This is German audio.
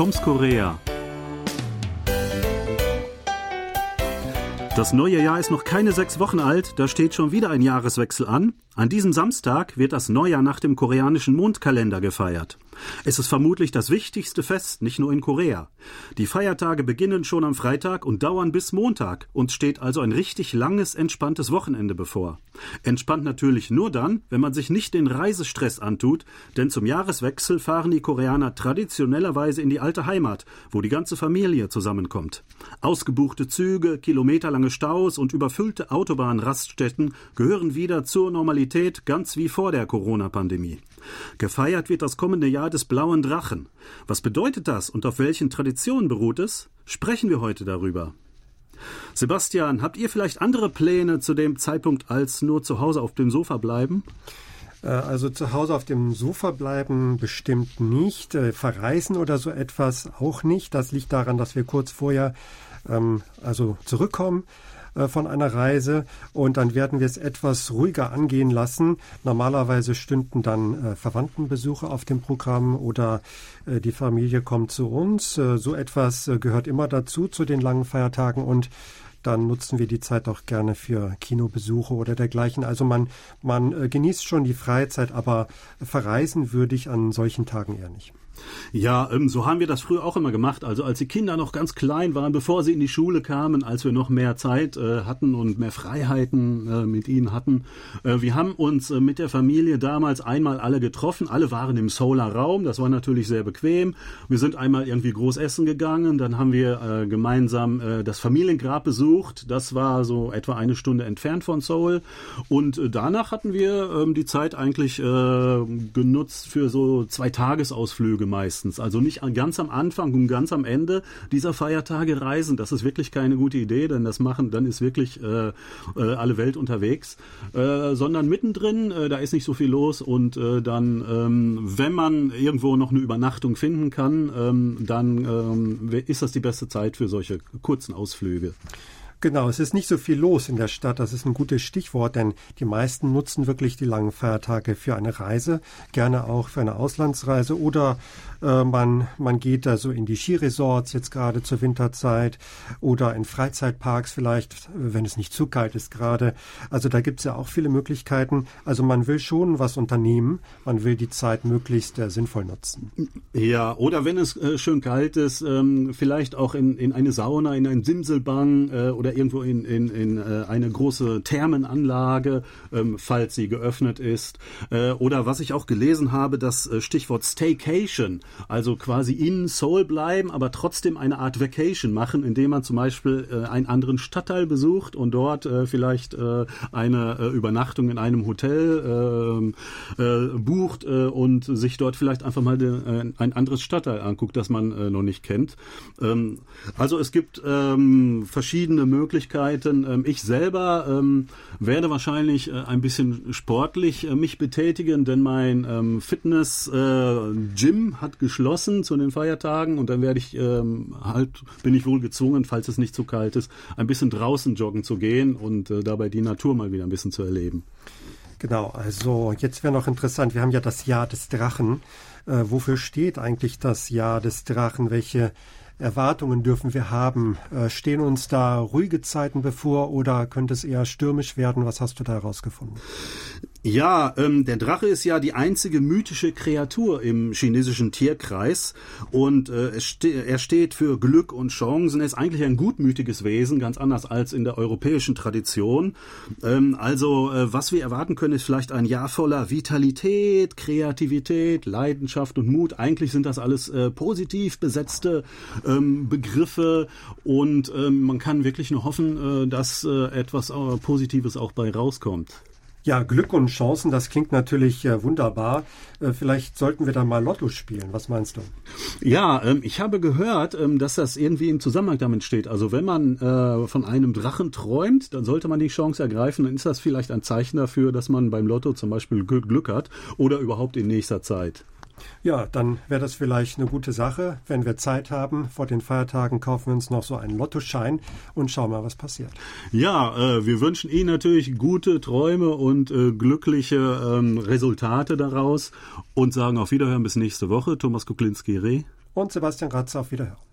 Toms Korea. Das neue Jahr ist noch keine sechs Wochen alt, da steht schon wieder ein Jahreswechsel an. An diesem Samstag wird das Neujahr nach dem koreanischen Mondkalender gefeiert. Es ist vermutlich das wichtigste Fest, nicht nur in Korea. Die Feiertage beginnen schon am Freitag und dauern bis Montag. Uns steht also ein richtig langes, entspanntes Wochenende bevor. Entspannt natürlich nur dann, wenn man sich nicht den Reisestress antut, denn zum Jahreswechsel fahren die Koreaner traditionellerweise in die alte Heimat, wo die ganze Familie zusammenkommt. Ausgebuchte Züge, kilometerlange Staus und überfüllte Autobahnraststätten gehören wieder zur Normalität, ganz wie vor der Corona-Pandemie. Gefeiert wird das kommende Jahr des blauen Drachen. Was bedeutet das und auf welchen Traditionen beruht es? Sprechen wir heute darüber. Sebastian, habt ihr vielleicht andere Pläne zu dem Zeitpunkt als nur zu Hause auf dem Sofa bleiben? Äh, also zu Hause auf dem Sofa bleiben bestimmt nicht. Äh, verreisen oder so etwas auch nicht. Das liegt daran, dass wir kurz vorher ähm, also zurückkommen von einer Reise und dann werden wir es etwas ruhiger angehen lassen. Normalerweise stünden dann äh, Verwandtenbesuche auf dem Programm oder äh, die Familie kommt zu uns. Äh, so etwas äh, gehört immer dazu zu den langen Feiertagen und dann nutzen wir die Zeit auch gerne für Kinobesuche oder dergleichen. Also man, man äh, genießt schon die Freizeit, aber verreisen würde ich an solchen Tagen eher nicht. Ja, ähm, so haben wir das früher auch immer gemacht. Also als die Kinder noch ganz klein waren, bevor sie in die Schule kamen, als wir noch mehr Zeit äh, hatten und mehr Freiheiten äh, mit ihnen hatten. Wir haben uns mit der Familie damals einmal alle getroffen. Alle waren im Solar-Raum. Das war natürlich sehr bequem. Wir sind einmal irgendwie groß essen gegangen. Dann haben wir gemeinsam das Familiengrab besucht. Das war so etwa eine Stunde entfernt von Seoul. Und danach hatten wir ähm, die Zeit eigentlich genutzt für so zwei Tagesausflüge meistens. Also nicht ganz am Anfang und ganz am Ende dieser Feiertage reisen. Das ist wirklich keine gute Idee, denn das machen, dann ist wirklich äh, äh, alle Welt unterwegs. Äh, sondern mittendrin, äh, da ist nicht so viel los und äh, dann, ähm, wenn man irgendwo noch eine Übernachtung finden kann, ähm, dann ähm, ist das die beste Zeit für solche kurzen Ausflüge. Genau, es ist nicht so viel los in der Stadt. Das ist ein gutes Stichwort, denn die meisten nutzen wirklich die langen Feiertage für eine Reise, gerne auch für eine Auslandsreise oder äh, man, man geht da so in die Skiresorts jetzt gerade zur Winterzeit oder in Freizeitparks vielleicht, wenn es nicht zu kalt ist gerade. Also da gibt es ja auch viele Möglichkeiten. Also man will schon was unternehmen. Man will die Zeit möglichst äh, sinnvoll nutzen. Ja, oder wenn es äh, schön kalt ist, ähm, vielleicht auch in, in eine Sauna, in ein Simselbang äh, oder irgendwo in, in, in äh, eine große Thermenanlage, ähm, falls sie geöffnet ist. Äh, oder was ich auch gelesen habe, das Stichwort Staycation. Also quasi in Seoul bleiben, aber trotzdem eine Art Vacation machen, indem man zum Beispiel äh, einen anderen Stadtteil besucht und dort äh, vielleicht äh, eine äh, Übernachtung in einem Hotel ähm, äh, bucht äh, und sich dort vielleicht einfach mal de, ein anderes Stadtteil anguckt, das man noch nicht kennt. Ähm, also es gibt ähm, verschiedene Möglichkeiten. Ähm, ich selber ähm, werde wahrscheinlich ein bisschen sportlich mich betätigen, denn mein ähm, Fitness-Gym hat geschlossen zu den Feiertagen und dann werde ich halt, bin ich wohl gezwungen, falls es nicht zu kalt ist, ein bisschen draußen joggen zu gehen und äh, dabei die Natur mal wieder ein bisschen zu erleben. Genau, also jetzt wäre noch interessant, wir haben ja das Jahr des Drachen. Äh, wofür steht eigentlich das Jahr des Drachen? Welche Erwartungen dürfen wir haben? Äh, stehen uns da ruhige Zeiten bevor oder könnte es eher stürmisch werden? Was hast du da herausgefunden? Ja, ähm, der Drache ist ja die einzige mythische Kreatur im chinesischen Tierkreis und äh, ste er steht für Glück und Chancen. Er ist eigentlich ein gutmütiges Wesen, ganz anders als in der europäischen Tradition. Ähm, also äh, was wir erwarten können, ist vielleicht ein Jahr voller Vitalität, Kreativität, Leidenschaft und Mut. Eigentlich sind das alles äh, positiv besetzte ähm, Begriffe und ähm, man kann wirklich nur hoffen, äh, dass äh, etwas äh, Positives auch bei rauskommt. Ja, Glück und Chancen, das klingt natürlich äh, wunderbar. Äh, vielleicht sollten wir da mal Lotto spielen. Was meinst du? Ja, ähm, ich habe gehört, ähm, dass das irgendwie im Zusammenhang damit steht. Also wenn man äh, von einem Drachen träumt, dann sollte man die Chance ergreifen. Dann ist das vielleicht ein Zeichen dafür, dass man beim Lotto zum Beispiel Glück hat oder überhaupt in nächster Zeit. Ja, dann wäre das vielleicht eine gute Sache. Wenn wir Zeit haben, vor den Feiertagen kaufen wir uns noch so einen Lottoschein und schauen mal, was passiert. Ja, äh, wir wünschen Ihnen natürlich gute Träume und äh, glückliche ähm, Resultate daraus und sagen auf Wiederhören bis nächste Woche. Thomas Kuklinski-Reh und Sebastian Ratz auf Wiederhören.